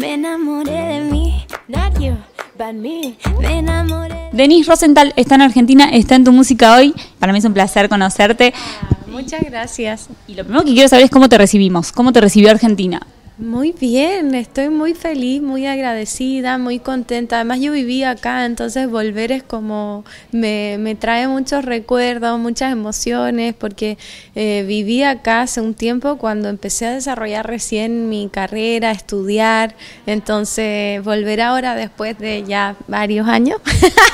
Me enamoré de mí, not you, but me. Me enamoré. Denise Rosenthal está en Argentina, está en tu música hoy. Para mí es un placer conocerte. Muchas gracias. Y lo primero que quiero saber es cómo te recibimos, cómo te recibió Argentina. Muy bien, estoy muy feliz, muy agradecida, muy contenta. Además yo viví acá, entonces volver es como me, me trae muchos recuerdos, muchas emociones, porque eh, viví acá hace un tiempo cuando empecé a desarrollar recién mi carrera, estudiar. Entonces volver ahora después de ya varios años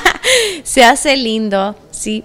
se hace lindo, sí.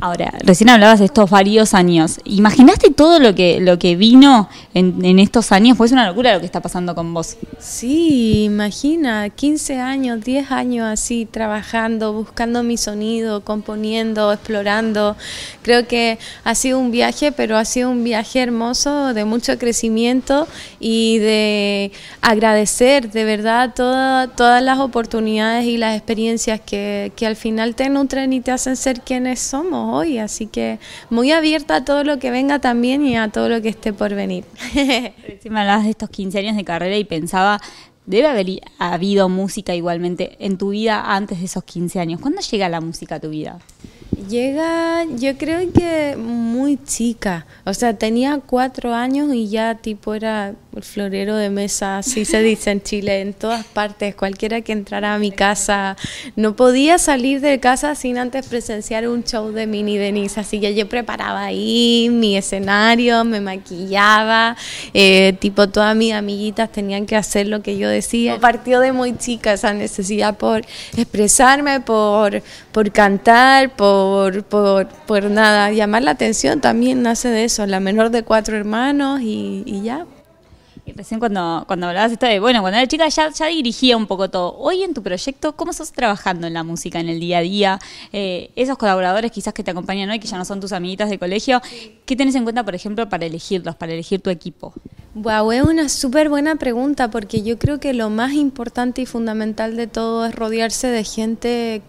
Ahora, recién hablabas de estos varios años. ¿Imaginaste todo lo que, lo que vino en, estos años? Pues es una locura lo que está pasando con vos. Sí, imagina, 15 años, 10 años así, trabajando, buscando mi sonido, componiendo, explorando. Creo que ha sido un viaje, pero ha sido un viaje hermoso, de mucho crecimiento y de agradecer de verdad toda- todas las oportunidades y las experiencias que, que al final te nutren y te hacen ser quienes somos hoy. Así que muy abierta a todo lo que venga también y a todo lo que esté por venir. Me hablabas de estos 15 años de carrera y pensaba, debe haber habido música igualmente en tu vida antes de esos 15 años. ¿Cuándo llega la música a tu vida? Llega, yo creo que muy chica, o sea, tenía cuatro años y ya tipo era el florero de mesa, así se dice en Chile, en todas partes, cualquiera que entrara a mi casa, no podía salir de casa sin antes presenciar un show de Mini Denise, así que yo preparaba ahí mi escenario, me maquillaba, eh, tipo todas mis amiguitas tenían que hacer lo que yo decía, partió de muy chica esa necesidad por expresarme, por, por cantar, por, por, por nada, llamar la atención también nace de eso, la menor de cuatro hermanos y, y ya. Y recién cuando, cuando hablabas esto de, bueno, cuando era chica ya, ya dirigía un poco todo. Hoy en tu proyecto, ¿cómo sos trabajando en la música, en el día a día? Eh, esos colaboradores quizás que te acompañan hoy, que ya no son tus amiguitas de colegio, ¿qué tenés en cuenta, por ejemplo, para elegirlos, para elegir tu equipo? Wow, es una súper buena pregunta porque yo creo que lo más importante y fundamental de todo es rodearse de gente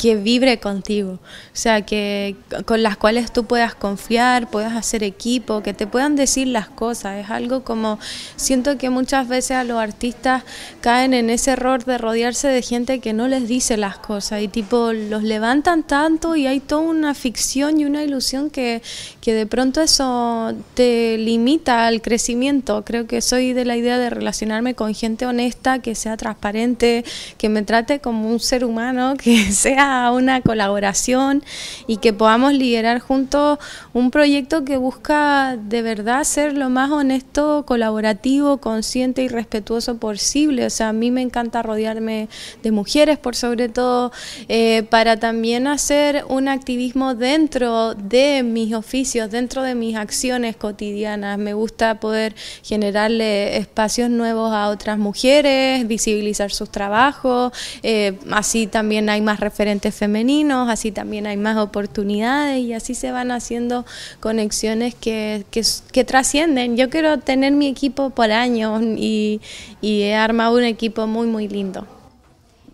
que vibre contigo, o sea, que con las cuales tú puedas confiar, puedas hacer equipo, que te puedan decir las cosas. Es algo como siento que muchas veces a los artistas caen en ese error de rodearse de gente que no les dice las cosas y tipo los levantan tanto y hay toda una ficción y una ilusión que, que de pronto eso te limita al crecimiento. Creo que soy de la idea de relacionarme con gente honesta, que sea transparente, que me trate como un ser humano, que sea una colaboración y que podamos liderar juntos un proyecto que busca de verdad ser lo más honesto, colaborativo, consciente y respetuoso posible. O sea, a mí me encanta rodearme de mujeres por sobre todo, eh, para también hacer un activismo dentro de mis oficios, dentro de mis acciones cotidianas. Me gusta poder generarle espacios nuevos a otras mujeres, visibilizar sus trabajos, eh, así también hay más referentes femeninos, así también hay más oportunidades y así se van haciendo conexiones que, que, trascienden. Yo quiero tener mi equipo por años y, y he armado un equipo muy, muy lindo.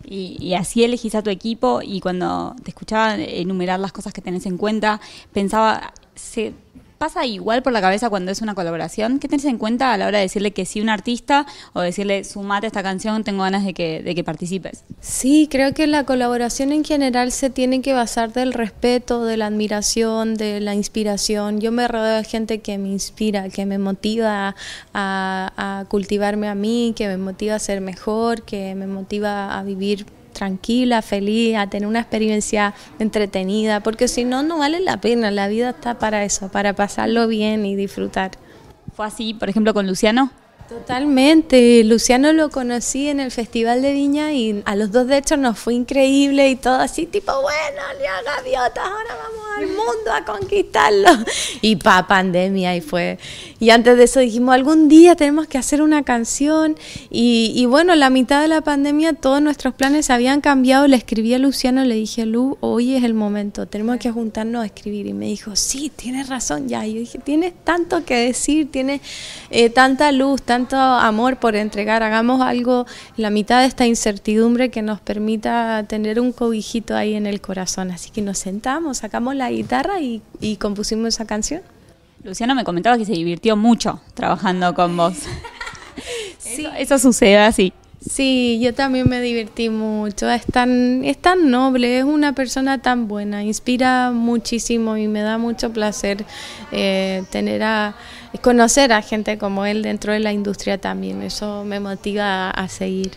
Y, y así elegís a tu equipo y cuando te escuchaba enumerar las cosas que tenés en cuenta, pensaba, ¿se pasa igual por la cabeza cuando es una colaboración? ¿Qué tenés en cuenta a la hora de decirle que sí un artista o decirle, sumate a esta canción, tengo ganas de que, de que participes? Sí, creo que la colaboración en general se tiene que basar del respeto, de la admiración, de la inspiración. Yo me rodeo de gente que me inspira, que me motiva a, a cultivarme a mí, que me motiva a ser mejor, que me motiva a vivir tranquila, feliz, a tener una experiencia entretenida, porque si no, no vale la pena. La vida está para eso, para pasarlo bien y disfrutar. ¿Fue así, por ejemplo, con Luciano? Totalmente, Luciano lo conocí en el Festival de Viña y a los dos de hecho nos fue increíble y todo así tipo, bueno, Lea Gaviotas, ahora vamos al mundo a conquistarlo. Y pa pandemia y fue. Y antes de eso dijimos, algún día tenemos que hacer una canción y, y bueno, la mitad de la pandemia todos nuestros planes habían cambiado, le escribí a Luciano, le dije, Lu, hoy es el momento, tenemos que juntarnos a escribir y me dijo, sí, tienes razón ya. Y yo dije, tienes tanto que decir, tienes eh, tanta luz, tanto amor por entregar, hagamos algo en la mitad de esta incertidumbre que nos permita tener un cobijito ahí en el corazón. Así que nos sentamos, sacamos la guitarra y, y compusimos esa canción. Luciano me comentaba que se divirtió mucho trabajando con vos. Eso, eso sucede así. Sí, yo también me divertí mucho. Es tan, es tan noble, es una persona tan buena, inspira muchísimo y me da mucho placer eh, tener a conocer a gente como él dentro de la industria también. Eso me motiva a seguir.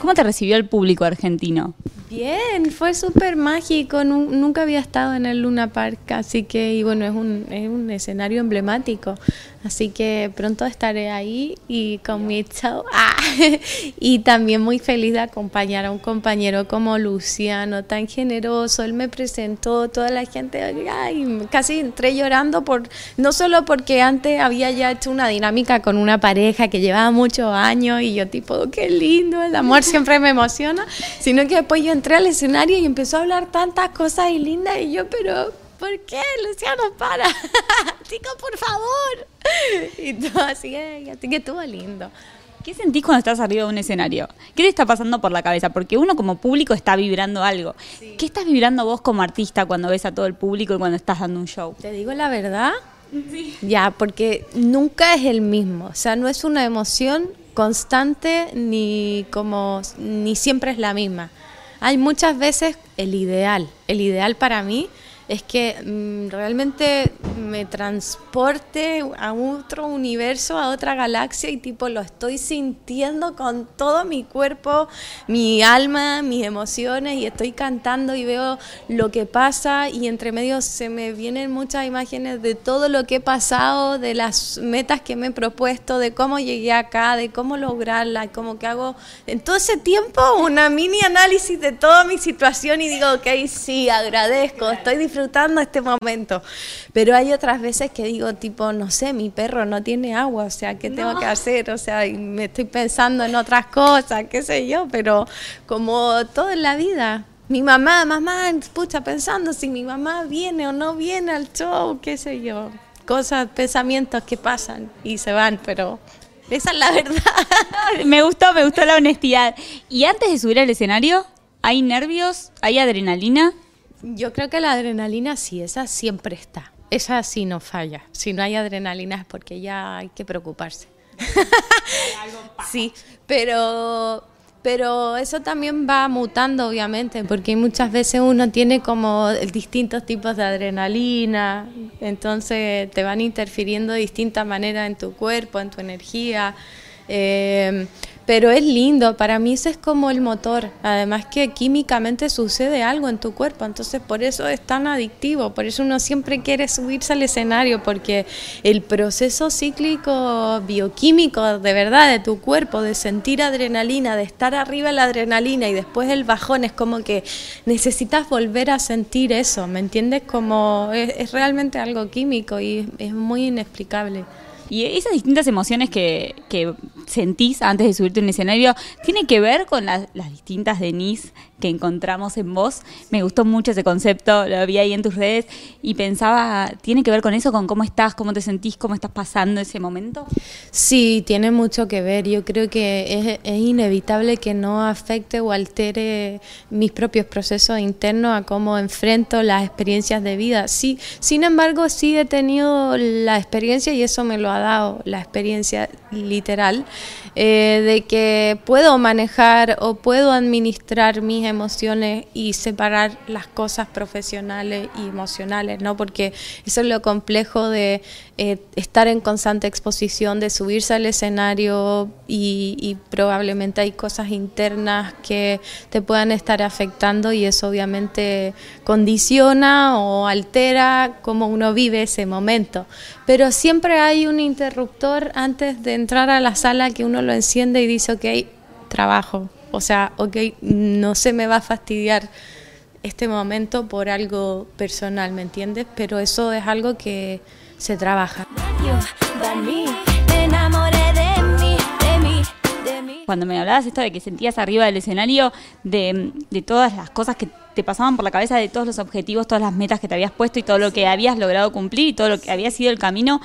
¿Cómo te recibió el público argentino? Bien, fue súper mágico. nu- nunca había estado en el Luna Park, así que, y bueno, es un, es un escenario emblemático. Así que pronto estaré ahí y con mi show. Ah, y también muy feliz de acompañar a un compañero como Luciano, tan generoso. Él me presentó, toda la gente, ay, casi entré llorando, por no solo porque antes había ya hecho una dinámica con una pareja que llevaba muchos años y yo tipo, "Oh, qué lindo, el amor siempre me emociona, sino que después yo entré al escenario y empezó a hablar tantas cosas y lindas y yo, pero ¿por qué, Luciano, para? Chico, por favor. Y todo así, eh, así que estuvo lindo. ¿Qué sentís cuando estás arriba de un escenario? ¿Qué te está pasando por la cabeza? Porque uno como público está vibrando algo. ¿Qué estás vibrando vos como artista cuando ves a todo el público y cuando estás dando un show? ¿Te digo la verdad? Ya, porque nunca es el mismo. O sea, no es una emoción constante ni como ni siempre es la misma. Hay muchas veces el ideal. El ideal para mí es que mm, realmente me transporte a otro universo, a otra galaxia y tipo lo estoy sintiendo con todo mi cuerpo, mi alma, mis emociones y estoy cantando y veo lo que pasa y entre medio se me vienen muchas imágenes de todo lo que he pasado, de las metas que me he propuesto, de cómo llegué acá, de cómo lograrla, como que hago en todo ese tiempo una mini análisis de toda mi situación y digo, ok, sí, agradezco, estoy disfrutando este momento. Pero hay otras veces que digo, tipo, no sé, mi perro no tiene agua, o sea, ¿qué tengo que hacer? O sea, y me estoy pensando en otras cosas, qué sé yo, pero como todo en la vida. Mi mamá, mamá, pucha, pensando si mi mamá viene o no viene al show, qué sé yo. Cosas, pensamientos que pasan y se van, pero esa es la verdad. me gustó, me gustó la honestidad. Y antes de subir al escenario, ¿hay nervios? ¿Hay adrenalina? Yo creo que la adrenalina sí, esa siempre está. Esa sí no falla. Si no hay adrenalina es porque ya hay que preocuparse. sí, pero pero eso también va mutando obviamente, porque muchas veces uno tiene como distintos tipos de adrenalina, entonces te van interfiriendo de distintas maneras en tu cuerpo, en tu energía. Eh, pero es lindo, para mí eso es como el motor, además que químicamente sucede algo en tu cuerpo, entonces por eso es tan adictivo, por eso uno siempre quiere subirse al escenario, porque el proceso cíclico bioquímico de verdad de tu cuerpo, de sentir adrenalina, de estar arriba la adrenalina y después el bajón, es como que necesitas volver a sentir eso, ¿me entiendes? Como es, es realmente algo químico y es muy inexplicable. Y esas distintas emociones que, que sentís antes de subirte a un escenario, ¿tiene que ver con las, distintas Denise que encontramos en vos? Me gustó mucho ese concepto, lo vi ahí en tus redes y pensaba, ¿tiene que ver con eso, con cómo estás, cómo te sentís, cómo estás pasando ese momento? Sí, tiene mucho que ver. Yo creo que es, es inevitable que no afecte o altere mis propios procesos internos a cómo enfrento las experiencias de vida. Sí, sin embargo, sí he tenido la experiencia y eso me lo ha dado la experiencia literal eh, de que puedo manejar o puedo administrar mis emociones y separar las cosas profesionales y emocionales, ¿no? Porque eso es lo complejo de eh, estar en constante exposición, de subirse al escenario y, y probablemente hay cosas internas que te puedan estar afectando y eso obviamente condiciona o altera cómo uno vive ese momento. Pero siempre hay un interruptor antes de entrar a la sala que uno lo enciende y dice, ok, trabajo. O sea, ok, no se me va a fastidiar este momento por algo personal, ¿me entiendes? Pero eso es algo que se trabaja. Cuando me hablabas esto de que sentías arriba del escenario, de, de todas las cosas que te pasaban por la cabeza, de todos los objetivos, todas las metas que te habías puesto y todo lo que habías logrado cumplir y todo lo que había sido el camino,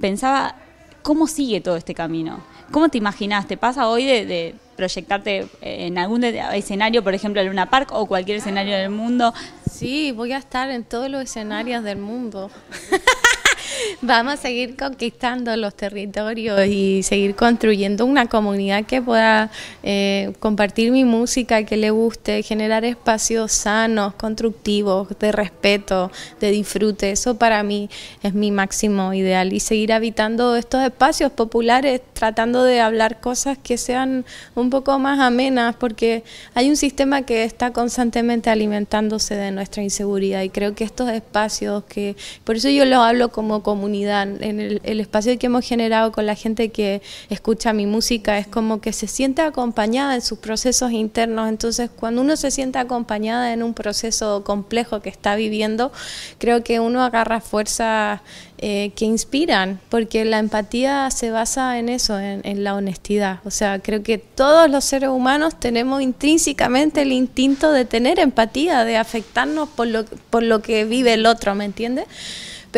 pensaba, ¿cómo sigue todo este camino? ¿Cómo te imaginas? ¿Te pasa hoy de, de proyectarte en algún escenario, por ejemplo, en Luna Park o cualquier escenario del mundo? Sí, voy a estar en todos los escenarios del mundo. Vamos a seguir conquistando los territorios y seguir construyendo una comunidad que pueda eh, compartir mi música, que le guste, generar espacios sanos, constructivos, de respeto, de disfrute. Eso para mí es mi máximo ideal y seguir habitando estos espacios populares, tratando de hablar cosas que sean un poco más amenas, porque hay un sistema que está constantemente alimentándose de nuestra inseguridad y creo que estos espacios que, por eso yo lo hablo como comunidad, en el, espacio que hemos generado con la gente que escucha mi música es como que se siente acompañada en sus procesos internos, entonces cuando uno se siente acompañada en un proceso complejo que está viviendo, creo que uno agarra fuerzas eh, que inspiran, porque la empatía se basa en eso, en, la honestidad. O sea, creo que todos los seres humanos tenemos intrínsecamente el instinto de tener empatía, de afectarnos por lo, por lo que vive el otro, ¿me entiendes?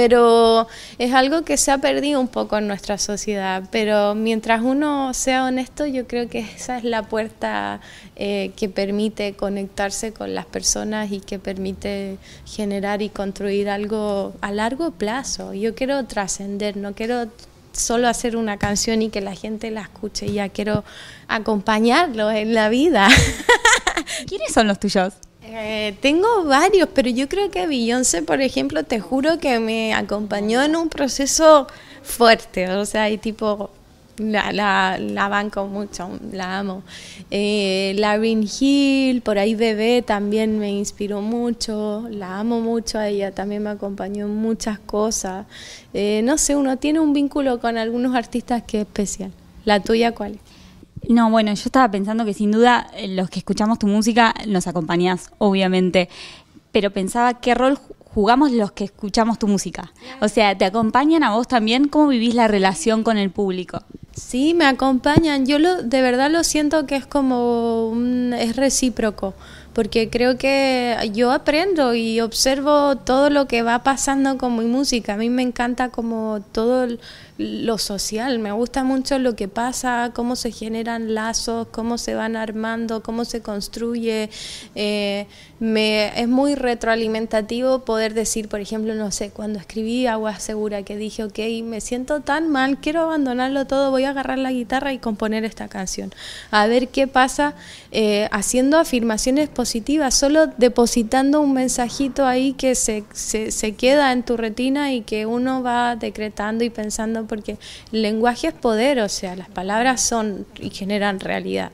Pero es algo que se ha perdido un poco en nuestra sociedad. Pero mientras uno sea honesto, yo creo que esa es la puerta eh, que permite conectarse con las personas y que permite generar y construir algo a largo plazo. Yo quiero trascender, no quiero solo hacer una canción y que la gente la escuche, ya quiero acompañarlos en la vida. ¿Quiénes son los tuyos? Eh, tengo varios, pero yo creo que Beyoncé, por ejemplo, te juro que me acompañó en un proceso fuerte, o sea, y tipo, la, la, banco mucho, la amo. Eh, Lauryn Hill, por ahí Bebé también me inspiró mucho, la amo mucho a ella, también me acompañó en muchas cosas. Eh, no sé, uno tiene un vínculo con algunos artistas que es especial. ¿La tuya cuál es? No, bueno, yo estaba pensando que sin duda eh, los que escuchamos tu música nos acompañás, obviamente, pero pensaba qué rol jugamos los que escuchamos tu música. O sea, ¿te acompañan a vos también? ¿Cómo vivís la relación con el público? Sí, me acompañan. Yo lo, de verdad lo siento que es como es recíproco, porque creo que yo aprendo y observo todo lo que va pasando con mi música. A mí me encanta como todo lo social, me gusta mucho lo que pasa, cómo se generan lazos, cómo se van armando, cómo se construye. Eh, me, es muy retroalimentativo poder decir, por ejemplo, no sé, cuando escribí Agua Segura, que dije, ok, me siento tan mal, quiero abandonarlo todo, voy a agarrar la guitarra y componer esta canción. A ver qué pasa eh, haciendo afirmaciones solo depositando un mensajito ahí que se, se, se queda en tu retina y que uno va decretando y pensando porque el lenguaje es poder, o sea, las palabras son y generan realidad.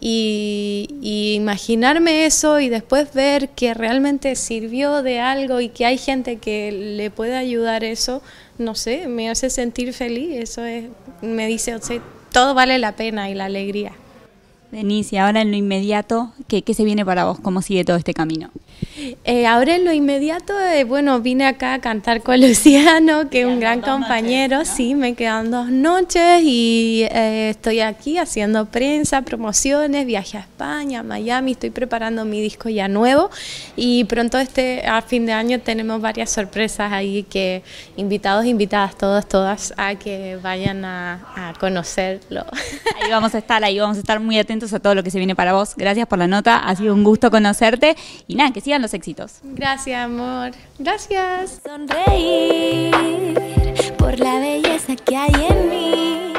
Y, imaginarme eso y después ver que realmente sirvió de algo y que hay gente que le puede ayudar eso, no sé, me hace sentir feliz, eso es, me dice, o sea, todo vale la pena y la alegría. Denise, y ahora en lo inmediato, ¿qué, ¿qué, se viene para vos? ¿Cómo sigue todo este camino? Eh, ahora en lo inmediato, eh, bueno, vine acá a cantar con Luciano, que es un gran compañero, sí, me quedan dos noches y eh, estoy aquí haciendo prensa, promociones, viaje a España, a Miami, estoy preparando mi disco ya nuevo y pronto este a fin de año tenemos varias sorpresas ahí que invitados, invitadas, todos, todas a que vayan a, a conocerlo. Ahí vamos a estar, ahí vamos a estar muy atentos a todo lo que se viene para vos. Gracias por la nota, ha sido un gusto conocerte y nada, que sigan los éxitos. Gracias, amor. Gracias. Sonreír por la belleza que hay en mí.